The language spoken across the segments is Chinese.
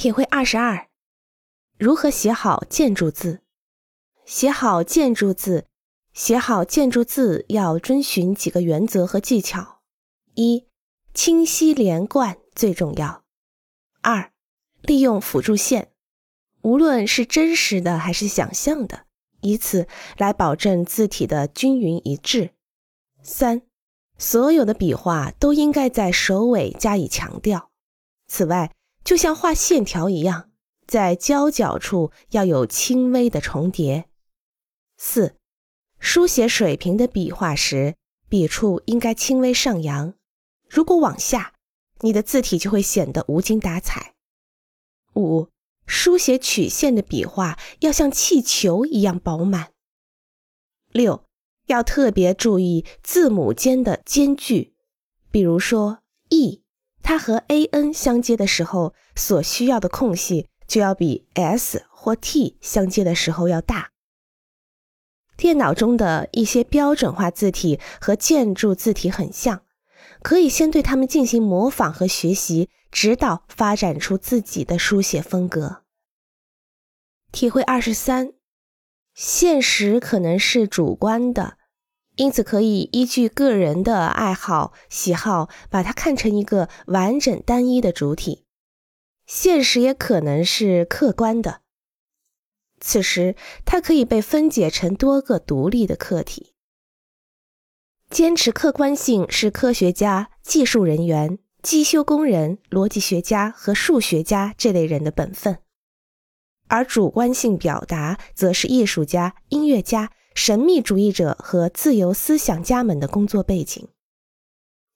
体会二十二：如何写好建筑字？写好建筑字，写好建筑字要遵循几个原则和技巧：一、清晰连贯最重要；二、利用辅助线，无论是真实的还是想象的，以此来保证字体的均匀一致；三、所有的笔画都应该在首尾加以强调。此外，就像画线条一样，在交角处要有轻微的重叠。四，书写水平的笔画时，笔触应该轻微上扬。如果往下，你的字体就会显得无精打采。五，书写曲线的笔画要像气球一样饱满。六，要特别注意字母间的间距，比如说 e。它和 a n 相接的时候，所需要的空隙就要比 s 或 t 相接的时候要大。电脑中的一些标准化字体和建筑字体很像，可以先对它们进行模仿和学习，直到发展出自己的书写风格。体会二十三，现实可能是主观的。因此，可以依据个人的爱好、喜好，把它看成一个完整单一的主体。现实也可能是客观的，此时它可以被分解成多个独立的客体。坚持客观性是科学家、技术人员、机修工人、逻辑学家和数学家这类人的本分，而主观性表达则是艺术家、音乐家。神秘主义者和自由思想家们的工作背景。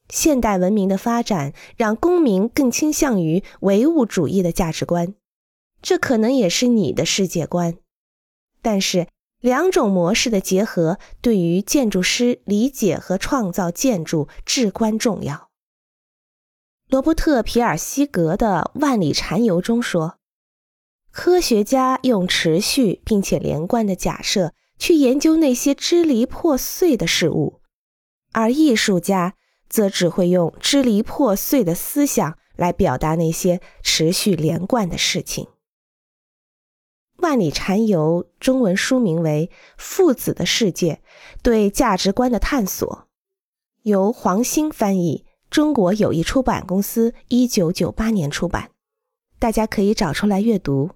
现代文明的发展让公民更倾向于唯物主义的价值观，这可能也是你的世界观。但是，两种模式的结合对于建筑师理解和创造建筑至关重要。罗伯特·皮尔西格的《万里禅游》中说：“科学家用持续并且连贯的假设。”去研究那些支离破碎的事物，而艺术家则只会用支离破碎的思想来表达那些持续连贯的事情。《万里禅游》中文书名为《父子的世界：对价值观的探索》，由黄兴翻译，中国友谊出版公司一九九八年出版。大家可以找出来阅读。